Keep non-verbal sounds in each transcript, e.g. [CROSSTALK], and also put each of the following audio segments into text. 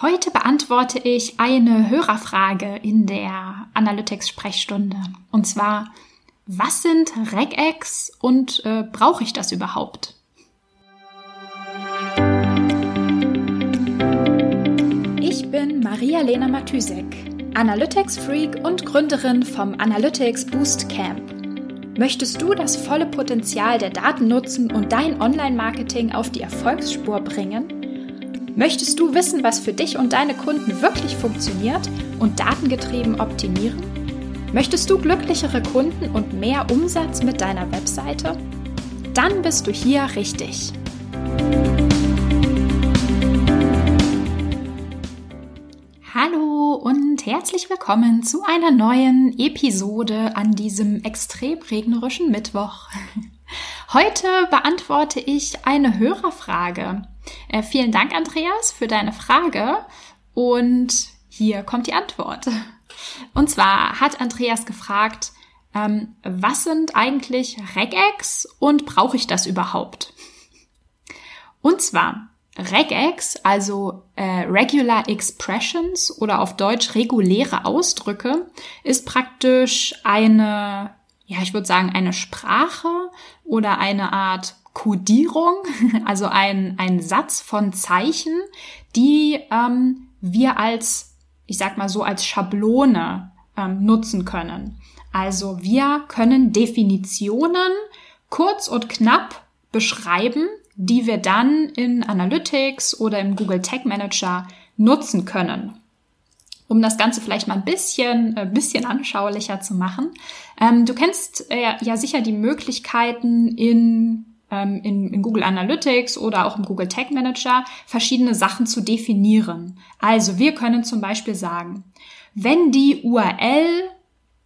Heute beantworte ich eine Hörerfrage in der Analytics-Sprechstunde. Und zwar, was sind Regex und äh, brauche ich das überhaupt? Ich bin Maria-Lena Matysek, Analytics-Freak und Gründerin vom Analytics Boost Camp. Möchtest du das volle Potenzial der Daten nutzen und dein Online-Marketing auf die Erfolgsspur bringen? Möchtest du wissen, was für dich und deine Kunden wirklich funktioniert und datengetrieben optimieren? Möchtest du glücklichere Kunden und mehr Umsatz mit deiner Webseite? Dann bist du hier richtig. Hallo und herzlich willkommen zu einer neuen Episode an diesem extrem regnerischen Mittwoch. [LAUGHS] Heute beantworte ich eine Hörerfrage. Äh, vielen Dank, Andreas, für deine Frage. Und hier kommt die Antwort. Und zwar hat Andreas gefragt, ähm, was sind eigentlich Regex und brauche ich das überhaupt? Und zwar Regex, also äh, Regular Expressions oder auf Deutsch reguläre Ausdrücke, ist praktisch eine, ja, ich würde sagen, eine Sprache oder eine Art Kodierung, [LAUGHS] also ein, ein Satz von Zeichen, die ähm, wir als, ich sag mal so, als Schablone ähm, nutzen können. Also wir können Definitionen kurz und knapp beschreiben, die wir dann in Analytics oder im Google Tag Manager nutzen können. Um das Ganze vielleicht mal ein bisschen, ein äh, bisschen anschaulicher zu machen. Ähm, du kennst äh, ja sicher die Möglichkeiten in ähm, in, in Google Analytics oder auch im Google Tag Manager verschiedene Sachen zu definieren. Also wir können zum Beispiel sagen, wenn die URL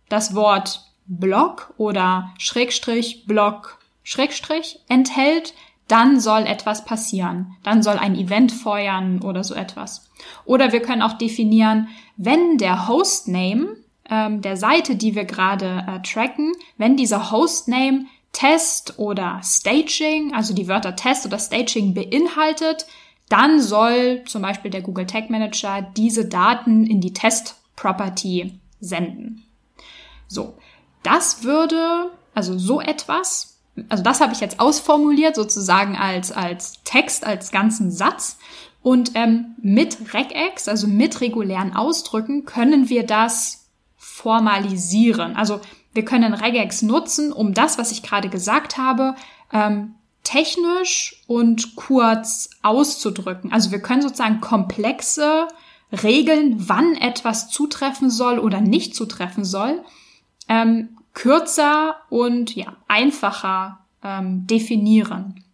das Wort Blog oder Schrägstrich Blog Schrägstrich enthält, dann soll etwas passieren. Dann soll ein Event feuern oder so etwas. Oder wir können auch definieren, wenn der Hostname ähm, der Seite, die wir gerade äh, tracken, wenn dieser Hostname Test oder Staging, also die Wörter Test oder Staging beinhaltet, dann soll zum Beispiel der Google Tag Manager diese Daten in die Test Property senden. So, das würde, also so etwas, also das habe ich jetzt ausformuliert sozusagen als, als Text, als ganzen Satz. Und ähm, mit Regex, also mit regulären Ausdrücken, können wir das formalisieren. Also wir können Regex nutzen, um das, was ich gerade gesagt habe, ähm, technisch und kurz auszudrücken. Also wir können sozusagen komplexe Regeln, wann etwas zutreffen soll oder nicht zutreffen soll, ähm, kürzer und ja, einfacher ähm, definieren.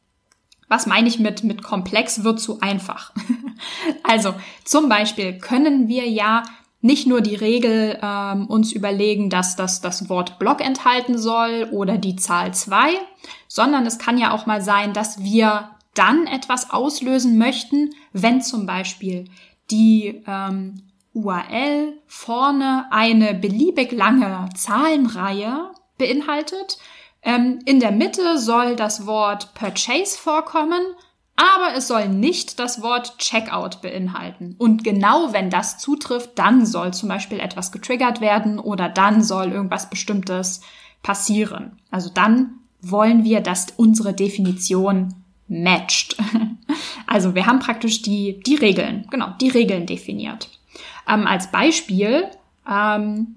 Was meine ich mit, mit komplex wird zu einfach? [LAUGHS] also zum Beispiel können wir ja nicht nur die Regel ähm, uns überlegen, dass das das Wort Block enthalten soll oder die Zahl 2, sondern es kann ja auch mal sein, dass wir dann etwas auslösen möchten, wenn zum Beispiel die ähm, URL vorne eine beliebig lange Zahlenreihe beinhaltet. Ähm, in der Mitte soll das Wort Purchase vorkommen aber es soll nicht das Wort Checkout beinhalten. Und genau wenn das zutrifft, dann soll zum Beispiel etwas getriggert werden oder dann soll irgendwas Bestimmtes passieren. Also dann wollen wir, dass unsere Definition matcht. [LAUGHS] Also wir haben praktisch die, die Regeln, genau, die Regeln definiert. Ähm, als Beispiel, ähm,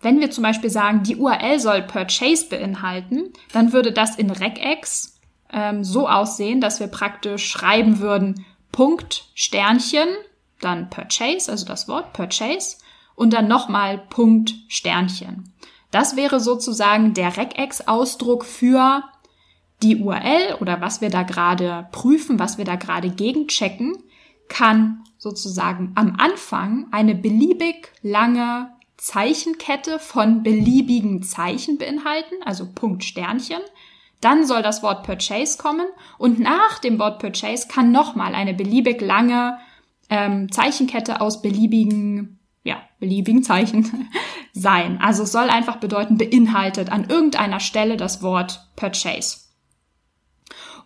wenn wir zum Beispiel sagen, die URL soll Purchase beinhalten, dann würde das in Regex ähm, so aussehen, dass wir praktisch schreiben würden Punkt Sternchen, dann Purchase, also das Wort Purchase und dann nochmal Punkt Sternchen. Das wäre sozusagen der Regex-Ausdruck für die URL oder was wir da gerade prüfen, was wir da gerade gegenchecken, kann sozusagen am Anfang eine beliebig lange Zeichenkette von beliebigen Zeichen beinhalten, also Punkt Sternchen. Dann soll das Wort Purchase kommen und nach dem Wort Purchase kann nochmal eine beliebig lange ähm, Zeichenkette aus beliebigen, ja, beliebigen Zeichen [LAUGHS] sein. Also es soll einfach bedeuten, beinhaltet an irgendeiner Stelle das Wort Purchase.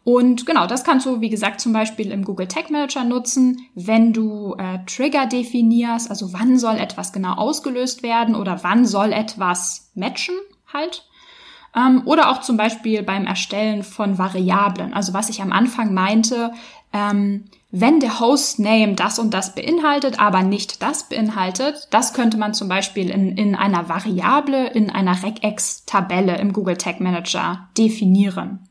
Und genau, das kannst du, wie gesagt, zum Beispiel im Google Tag Manager nutzen, wenn du äh, Trigger definierst, also wann soll etwas genau ausgelöst werden oder wann soll etwas matchen halt. Ähm, oder auch zum Beispiel beim Erstellen von Variablen. Also was ich am Anfang meinte, ähm, wenn der Hostname das und das beinhaltet, aber nicht das beinhaltet, das könnte man zum Beispiel in, in einer Variable, in einer Regex-Tabelle im Google Tag Manager definieren.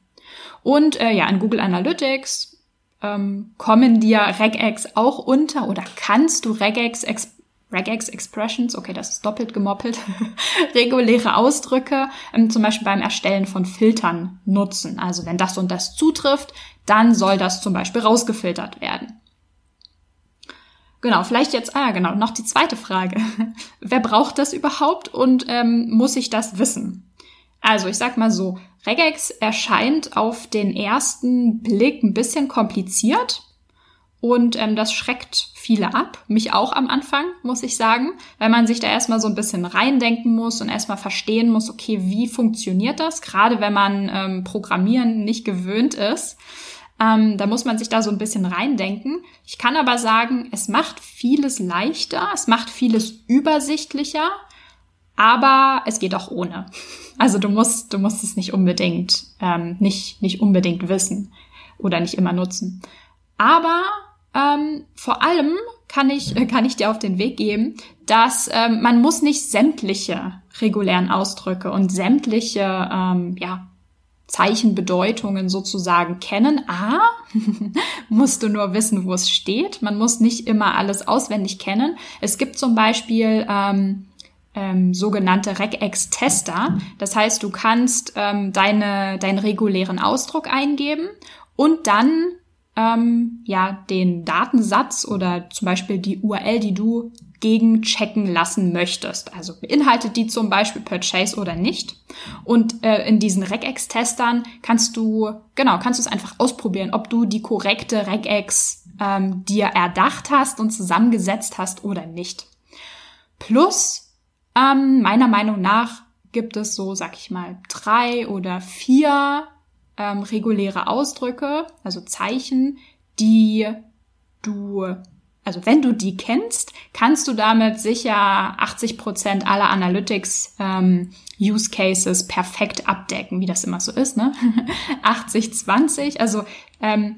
Und äh, ja, in Google Analytics ähm, kommen dir Regex auch unter oder kannst du Regex, Ex Regex Expressions, okay, das ist doppelt gemoppelt, [LAUGHS] reguläre Ausdrücke, ähm, zum Beispiel beim Erstellen von Filtern nutzen. Also wenn das und das zutrifft, dann soll das zum Beispiel rausgefiltert werden. Genau, vielleicht jetzt, ah ja, genau, noch die zweite Frage. [LAUGHS] Wer braucht das überhaupt und ähm, muss ich das wissen? Also ich sag mal so, Regex erscheint auf den ersten Blick ein bisschen kompliziert und ähm, das schreckt viele ab, mich auch am Anfang, muss ich sagen, weil man sich da erstmal so ein bisschen reindenken muss und erstmal verstehen muss, okay, wie funktioniert das, gerade wenn man ähm, Programmieren nicht gewöhnt ist. Ähm, da muss man sich da so ein bisschen reindenken. Ich kann aber sagen, es macht vieles leichter, es macht vieles übersichtlicher aber es geht auch ohne. Also du musst, du musst es nicht unbedingt, ähm, nicht, nicht unbedingt wissen oder nicht immer nutzen. Aber ähm, vor allem kann ich, kann ich dir auf den Weg geben, dass ähm, man muss nicht sämtliche regulären Ausdrücke und sämtliche ähm, ja, Zeichenbedeutungen sozusagen kennen. A, [LAUGHS] musst du nur wissen, wo es steht. Man muss nicht immer alles auswendig kennen. Es gibt zum Beispiel ähm, ähm, sogenannte Regex-Tester. Das heißt, du kannst ähm, deine, deinen regulären Ausdruck eingeben und dann ähm, ja den Datensatz oder zum Beispiel die URL, die du gegenchecken lassen möchtest. Also beinhaltet die zum Beispiel Purchase oder nicht. Und äh, in diesen Regex-Testern kannst du, genau, kannst du es einfach ausprobieren, ob du die korrekte Regex ähm, dir erdacht hast und zusammengesetzt hast oder nicht. Plus ähm, meiner Meinung nach gibt es so, sag ich mal, drei oder vier ähm, reguläre Ausdrücke, also Zeichen, die du, also wenn du die kennst, kannst du damit sicher 80 Prozent aller Analytics ähm, Use Cases perfekt abdecken, wie das immer so ist, ne? [LAUGHS] 80, 20, also ähm,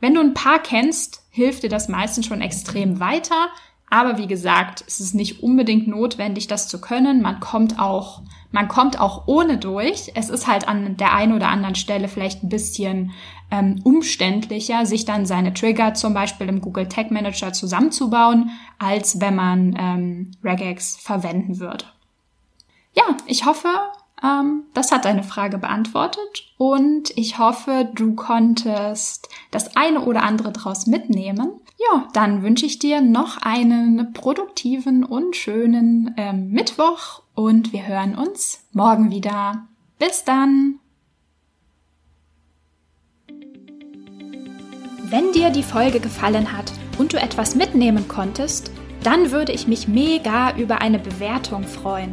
wenn du ein paar kennst, hilft dir das meistens schon extrem weiter. Aber wie gesagt, es ist nicht unbedingt notwendig, das zu können. Man kommt auch, man kommt auch ohne durch. Es ist halt an der einen oder anderen Stelle vielleicht ein bisschen ähm, umständlicher, sich dann seine Trigger zum Beispiel im Google Tag Manager zusammenzubauen, als wenn man ähm, Regex verwenden würde. Ja, ich hoffe, ähm, das hat deine Frage beantwortet und ich hoffe, du konntest das eine oder andere draus mitnehmen. Ja, dann wünsche ich dir noch einen produktiven und schönen äh, Mittwoch und wir hören uns morgen wieder. Bis dann! Wenn dir die Folge gefallen hat und du etwas mitnehmen konntest, dann würde ich mich mega über eine Bewertung freuen.